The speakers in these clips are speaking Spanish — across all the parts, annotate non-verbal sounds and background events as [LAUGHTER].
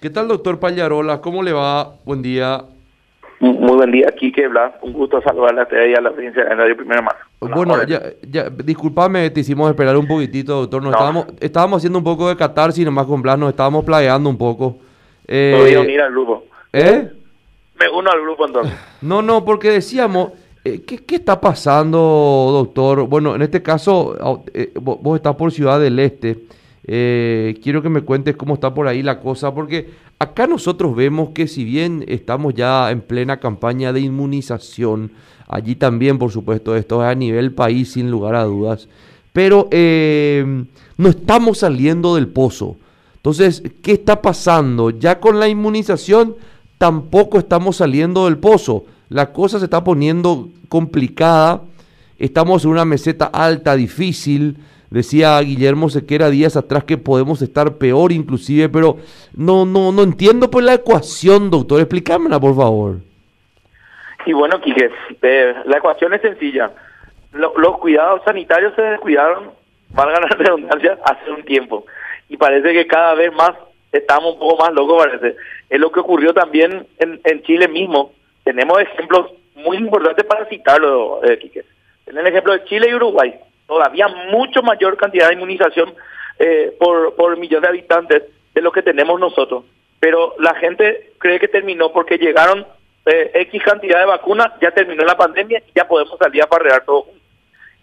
¿Qué tal, doctor Pallarola? ¿Cómo le va? Buen día. Muy buen día, Kike Blas. Un gusto saludarle a usted y a la audiencia de Radio Primera Mano. Bueno, ya, ya, disculpame, te hicimos esperar un poquitito, doctor. Nos estábamos, estábamos haciendo un poco de catarsis nomás con Blas, nos estábamos plagueando un poco. Eh, Me voy a unir al grupo. ¿Eh? Me uno al grupo entonces. [LAUGHS] No, no, porque decíamos, eh, ¿qué, ¿qué, está pasando, doctor? Bueno, en este caso, eh, vos estás por Ciudad del Este. Eh, quiero que me cuentes cómo está por ahí la cosa, porque acá nosotros vemos que si bien estamos ya en plena campaña de inmunización, allí también, por supuesto, esto es a nivel país, sin lugar a dudas, pero eh, no estamos saliendo del pozo. Entonces, ¿qué está pasando? Ya con la inmunización tampoco estamos saliendo del pozo. La cosa se está poniendo complicada. Estamos en una meseta alta, difícil. Decía Guillermo Sequera días atrás que podemos estar peor inclusive, pero no, no, no entiendo pues la ecuación, doctor. Explícamela, por favor. Y bueno, Quique, eh, la ecuación es sencilla. los cuidados sanitarios se descuidaron, valga la [LAUGHS] redundancia, hace un tiempo. Y parece que cada vez más estamos un poco más locos, parece. Es lo que ocurrió también en, en Chile mismo. Tenemos ejemplos muy importantes para citarlo, eh, Quique. En el ejemplo de Chile y Uruguay todavía mucho mayor cantidad de inmunización eh, por, por millón de habitantes de lo que tenemos nosotros. Pero la gente cree que terminó porque llegaron eh, X cantidad de vacunas, ya terminó la pandemia y ya podemos salir a parrear todo.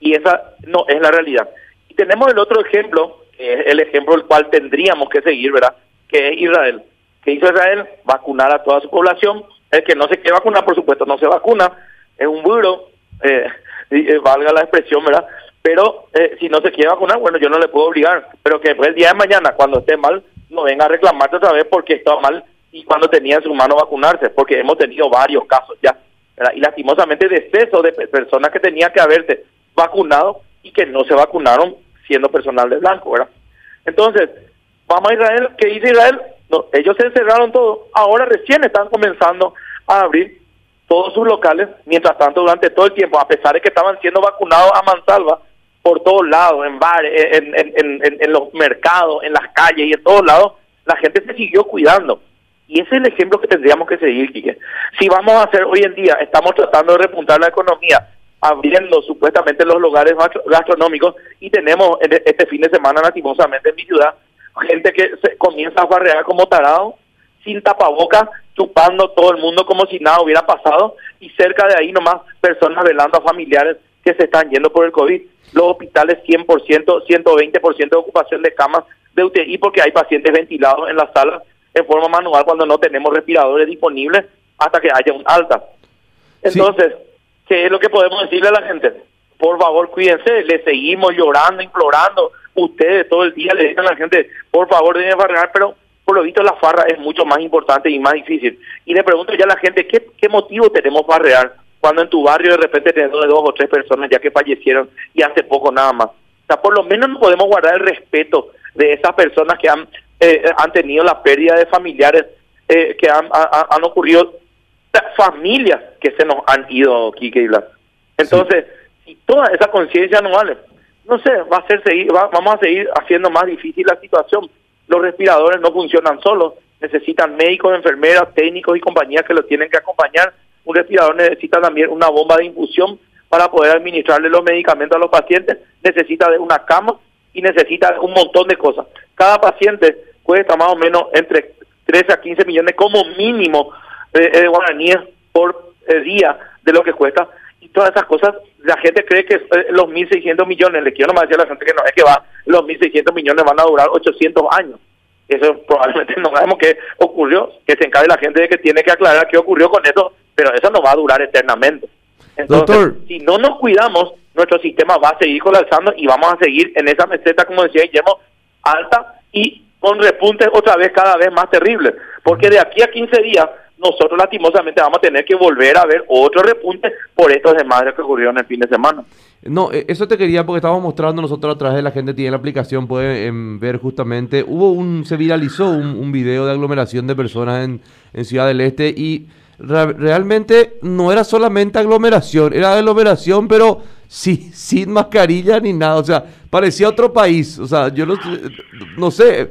Y esa no es la realidad. Y tenemos el otro ejemplo, que es el ejemplo el cual tendríamos que seguir, ¿verdad? Que es Israel. ¿Qué hizo Israel? Vacunar a toda su población. El que no se quiere vacunar, por supuesto, no se vacuna. Es un burro, eh, [LAUGHS] valga la expresión, ¿verdad? Pero eh, si no se quiere vacunar, bueno, yo no le puedo obligar, pero que después el día de mañana, cuando esté mal, no venga a reclamarte otra vez porque estaba mal y cuando tenía en su mano vacunarse, porque hemos tenido varios casos ya, y lastimosamente de exceso de personas que tenían que haberse vacunado y que no se vacunaron siendo personal de blanco, ¿verdad? Entonces, vamos a Israel, ¿qué dice Israel? No, ellos se encerraron todo, ahora recién están comenzando a abrir todos sus locales, mientras tanto durante todo el tiempo, a pesar de que estaban siendo vacunados a mansalva, por todos lados, en bares, en, en, los mercados, en las calles y en todos lados, la gente se siguió cuidando. Y ese es el ejemplo que tendríamos que seguir, Quique. Si vamos a hacer hoy en día, estamos tratando de repuntar la economía, abriendo supuestamente los lugares gastronómicos y tenemos este fin de semana lastimosamente en mi ciudad gente que se comienza a barrear como tarado, sin tapabocas, chupando todo el mundo como si nada hubiera pasado y cerca de ahí nomás personas velando a familiares que se están yendo por el COVID los hospitales 100%, 120% de ocupación de camas de UTI porque hay pacientes ventilados en las salas en forma manual cuando no tenemos respiradores disponibles hasta que haya un alta. Entonces, ¿qué es lo que podemos decirle a la gente? Por favor, cuídense, le seguimos llorando, implorando. Ustedes todo el día le dicen a la gente, por favor, deben barrear, pero por lo visto la farra es mucho más importante y más difícil. Y le pregunto ya a la gente, ¿qué, qué motivo tenemos para barrear? Cuando en tu barrio de repente tenés dos o tres personas ya que fallecieron y hace poco nada más. O sea, por lo menos no podemos guardar el respeto de esas personas que han, eh, han tenido la pérdida de familiares, eh, que han, han ocurrido familias que se nos han ido, Kike y Blas. Entonces, si toda esa conciencia no vale, no sé, va a ser seguir, vamos a seguir haciendo más difícil la situación. Los respiradores no funcionan solos, necesitan médicos, enfermeras, técnicos y compañías que los tienen que acompañar un respirador necesita también una bomba de infusión para poder administrarle los medicamentos a los pacientes, necesita de una cama y necesita un montón de cosas. Cada paciente cuesta más o menos entre 13 a 15 millones como mínimo eh, de guaraníes por eh, día de lo que cuesta. Y todas esas cosas, la gente cree que eh, los 1.600 millones, le quiero nomás decir a la gente que no es que va, los 1.600 millones van a durar 800 años. Eso probablemente [LAUGHS] no sabemos qué ocurrió, que se encargue la gente de que tiene que aclarar qué ocurrió con eso pero eso no va a durar eternamente. Entonces, si no nos cuidamos, nuestro sistema va a seguir colapsando y vamos a seguir en esa meseta, como decía Guillermo, alta y con repuntes otra vez cada vez más terribles. Porque de aquí a 15 días, nosotros lastimosamente vamos a tener que volver a ver otro repunte por estos desmadres que ocurrieron el fin de semana. No, eh, eso te quería porque estábamos mostrando nosotros a través de la gente tiene la aplicación, puede em, ver justamente, hubo un, se viralizó un, un video de aglomeración de personas en, en Ciudad del Este y realmente no era solamente aglomeración, era aglomeración, pero sí, sin mascarilla ni nada, o sea, parecía otro país, o sea, yo no, no sé,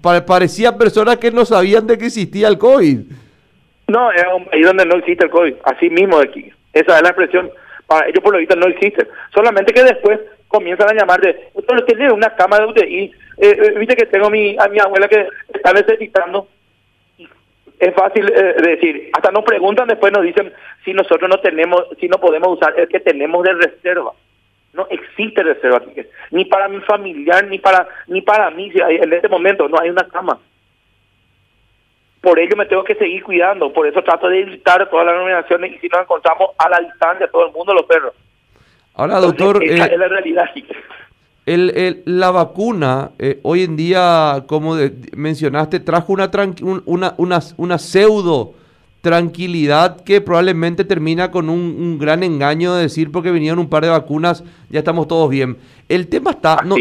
parecía personas que no sabían de que existía el COVID. No, es un país donde no existe el COVID, así mismo de aquí. Esa es la expresión. Para ellos por lo visto no existe. Solamente que después comienzan a llamar de, usted tiene una cama de UTI, eh, eh, viste que tengo mi, a mi abuela que está necesitando. Es fácil eh, decir, hasta nos preguntan después, nos dicen si nosotros no tenemos, si no podemos usar el que tenemos de reserva. No existe reserva ni para mi familiar, ni para ni para mí. En este momento no hay una cama. Por ello me tengo que seguir cuidando, por eso trato de evitar todas las nominaciones y si nos encontramos a la distancia, todo el mundo, los perros. Ahora, doctor... Esa eh, es la realidad. El, la vacuna, eh, hoy en día, como mencionaste, trajo una, una, una, una pseudo tranquilidad que probablemente termina con un, gran engaño de decir porque vinieron un par de vacunas, ya estamos todos bien. El tema está, no,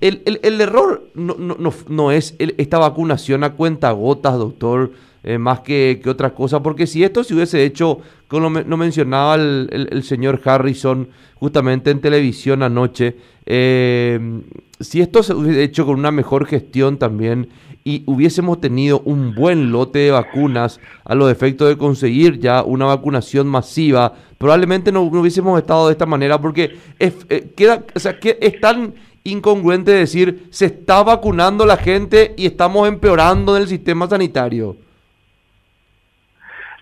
el, el, el, error no, no, no es esta vacunación a cuenta gotas, doctor, eh, más que, que otra cosa, porque si esto se hubiese hecho, como lo, mencionaba el, señor Harrison justamente en televisión anoche, eh, si esto se hubiese hecho con una mejor gestión también y hubiésemos tenido un buen lote de vacunas a los efectos de conseguir ya una vacunación masiva, probablemente no, hubiésemos estado de esta manera porque eh, queda, o sea, que es tan incongruente decir se está vacunando la gente y estamos empeorando en el sistema sanitario.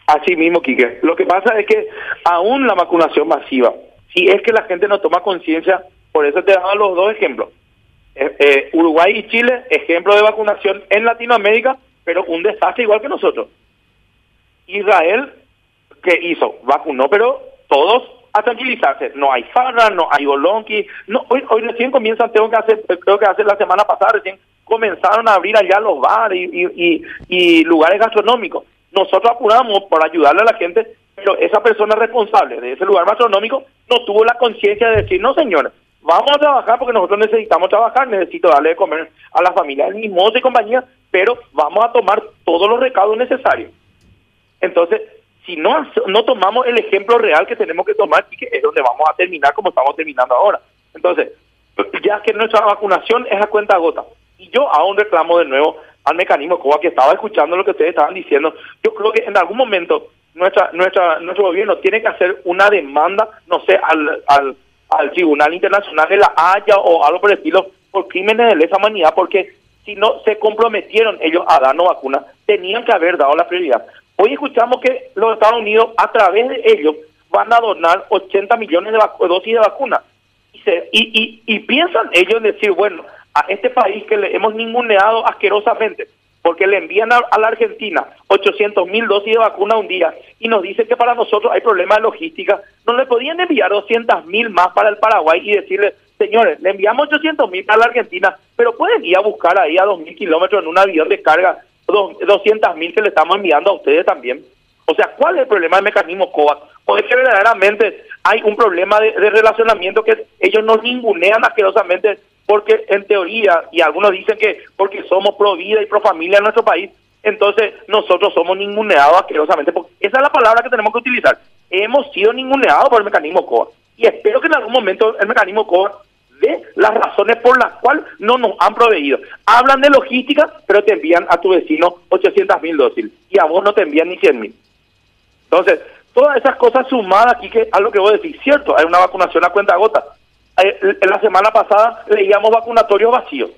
Así mismo, Quique. Lo que pasa es que aún la vacunación masiva, si es que la gente no toma conciencia, por eso te daba los dos ejemplos. Eh, eh, Uruguay y Chile, ejemplo de vacunación en Latinoamérica, pero un desastre igual que nosotros. Israel, ¿qué hizo? Vacunó, pero todos a tranquilizarse. No hay farra, no hay bolonqui. No, hoy, hoy recién comienzan, tengo que hacer, creo que hace la semana pasada recién comenzaron a abrir allá los bares y, y, y, lugares gastronómicos. Nosotros apuramos por ayudarle a la gente, pero esa persona responsable de ese lugar gastronómico no tuvo la conciencia de decir, no señores, vamos a trabajar porque nosotros necesitamos trabajar, necesito darle de comer a la familia del mismo y compañía, pero vamos a tomar todos los recados necesarios. Entonces, si no, no tomamos el ejemplo real que tenemos que tomar, es donde vamos a terminar como estamos terminando ahora. Entonces, ya que nuestra vacunación es a cuenta gota, y yo aún reclamo de nuevo al mecanismo COA que estaba escuchando lo que ustedes estaban diciendo, yo creo que en algún momento nuestra, nuestra, nuestro gobierno tiene que hacer una demanda, no sé, al, al, al Tribunal Internacional de la Haya o algo por el estilo, por crímenes de lesa humanidad, porque si no se comprometieron ellos a darnos vacunas, tenían que haber dado la prioridad. Hoy escuchamos que los Estados Unidos, a través de ellos, van a donar 80 millones de dosis de vacunas. Y, y, y, piensan ellos en decir, bueno, a este país que le hemos ninguneado asquerosamente, porque le envían a, la Argentina 800 mil dosis de vacuna un día y nos dicen que para nosotros hay problemas de logística, no le podían enviar 200 mil más para el Paraguay y decirle, señores, le enviamos 800 mil para la Argentina, pero pueden ir a buscar ahí a 2.000 kilómetros en un avión de carga 200 mil que le estamos enviando a ustedes también. O sea, ¿cuál es el problema del mecanismo COVAX? O es que verdaderamente hay un problema de, relacionamiento que ellos nos ningunean asquerosamente porque en teoría, y algunos dicen que porque somos pro vida y pro familia en nuestro país, entonces nosotros somos ninguneados asquerosamente. Porque esa es la palabra que tenemos que utilizar. Hemos sido ninguneados por el mecanismo COVAX. Y espero que en algún momento el mecanismo COVAX de las razones por las cuales no nos han proveído. Hablan de logística, pero te envían a tu vecino 800 mil dosis y a vos no te envían ni 100 mil. Entonces, todas esas cosas sumadas aquí que a lo que vos decís, cierto, hay una vacunación a cuenta gota. Eh, la semana pasada leíamos vacunatorios vacíos.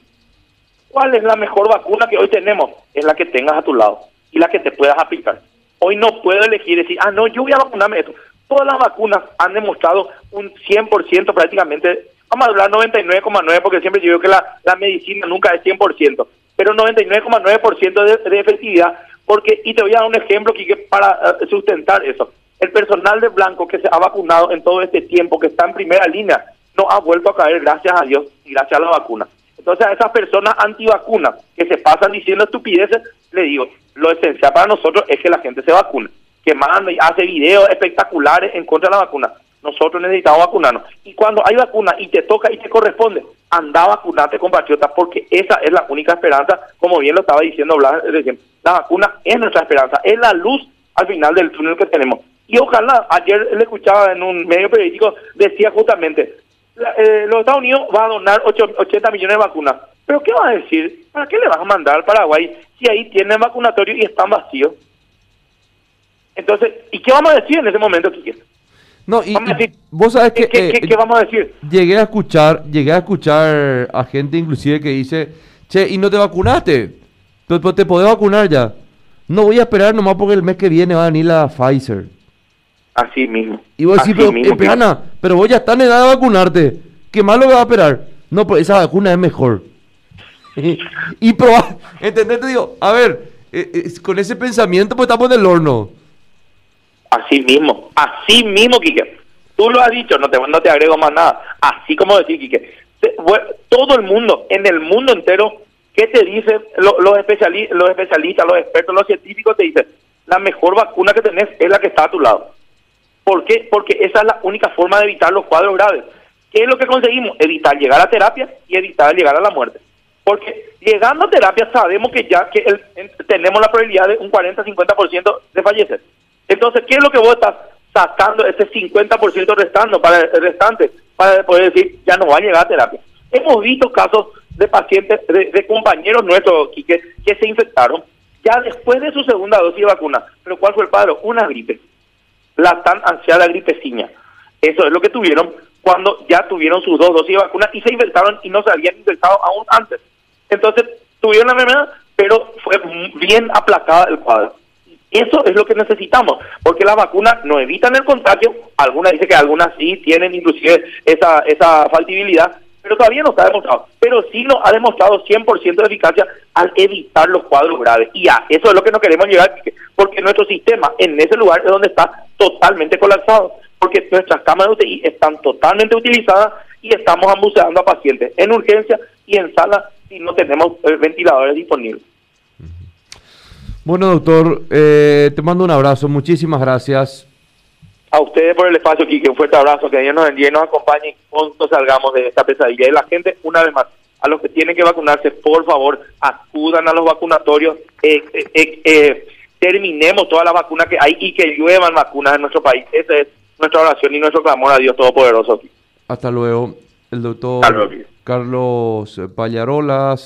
¿Cuál es la mejor vacuna que hoy tenemos? Es la que tengas a tu lado y la que te puedas aplicar. Hoy no puedo elegir decir, ah, no, yo voy a vacunarme esto. Todas las vacunas han demostrado un 100% prácticamente vamos a hablar 99,9 porque siempre digo que la, la medicina nunca es 100%, pero 99,9% de, de efectividad, porque, y te voy a dar un ejemplo que para eh, sustentar eso, el personal de blanco que se ha vacunado en todo este tiempo, que está en primera línea, ha vuelto a caer, gracias a Dios y gracias a la vacuna. Entonces a esas personas antivacunas que se pasan diciendo estupideces, le digo, lo esencial para nosotros es que la gente se vacune, que manda y hace videos espectaculares en contra de la vacuna. Nosotros necesitamos vacunarnos. Y cuando hay vacuna y te toca y te corresponde, anda a vacunarte, compatriota, porque esa es la única esperanza, como bien lo estaba diciendo Blas, la vacuna es nuestra esperanza, es la luz al final del túnel que tenemos. Y ojalá, ayer le escuchaba en un medio periodístico, decía justamente, eh, los Estados Unidos va a donar 80 millones de vacunas, Pero ¿qué vas a decir? ¿Para qué le vas a mandar al Paraguay si ahí tienen vacunatorio y están vacíos? Entonces, ¿y qué vamos a decir en ese momento, Quique? No, y, vos sabes que... ¿Qué, eh, qué, qué vamos a decir? Llegué a escuchar, llegué a escuchar a gente inclusive que dice, che, ¿y no te vacunaste? ¿Te, te podés vacunar ya? No voy a esperar nomás porque el mes que viene va a venir la Pfizer. Así mismo. Y vos decís, pero, eh, pero vos ya estás en edad de vacunarte. ¿Qué más lo vas a esperar? No, pues esa vacuna es mejor. [LAUGHS] y probar, ¿entendés? Te digo, a ver, eh, eh, con ese pensamiento pues estamos en el horno. Así mismo, así mismo, Quique. Tú lo has dicho, no te, no te agrego más nada. Así como decir, Quique. Todo el mundo, en el mundo entero, ¿qué te dicen lo- los, especiali- los especialistas, los expertos, los científicos? Te dicen, la mejor vacuna que tenés es la que está a tu lado. ¿Por qué? Porque esa es la única forma de evitar los cuadros graves. ¿Qué es lo que conseguimos? Evitar llegar a terapia y evitar llegar a la muerte. Porque llegando a terapia sabemos que ya que el- en- tenemos la probabilidad de un 40-50% de fallecer. Entonces, ¿qué es lo que vos estás sacando ese 50% restando para el restante para poder decir ya no va a llegar a terapia? Hemos visto casos de pacientes, de, compañeros nuestros Quique, que se infectaron ya después de su segunda dosis de vacuna. ¿Pero cuál fue el cuadro? Una gripe la tan ansiada gripeciña. Eso es lo que tuvieron cuando ya tuvieron sus dos dosis de vacuna y se infectaron y no se habían infectado aún antes. Entonces, tuvieron la enfermedad, pero fue bien aplacada el cuadro. Eso es lo que necesitamos, porque las vacunas no evitan el contagio, algunas dicen que algunas sí tienen inclusive esa, esa faltibilidad, pero todavía no está demostrado. Pero sí nos ha demostrado 100% de eficacia al evitar los cuadros graves. Y a eso es lo que no queremos llegar, porque nuestro sistema en ese lugar es donde está totalmente colapsado, porque nuestras cámaras de UTI están totalmente utilizadas y estamos ambuceando a pacientes en urgencia y en sala si no tenemos eh, ventiladores disponibles. Bueno, doctor, eh, te mando un abrazo, muchísimas gracias. A ustedes por el espacio, Quique, un fuerte abrazo, que Dios nos bendiga y nos acompañe y pronto salgamos de esta pesadilla. Y la gente, una vez más, a los que tienen que vacunarse, por favor, acudan a los vacunatorios, eh, eh, eh, eh, terminemos todas las vacunas que hay y que lluevan vacunas en nuestro país. Esa es nuestra oración y nuestro clamor a Dios Todopoderoso. Hasta luego, el doctor Hasta luego. Carlos Pallarolas.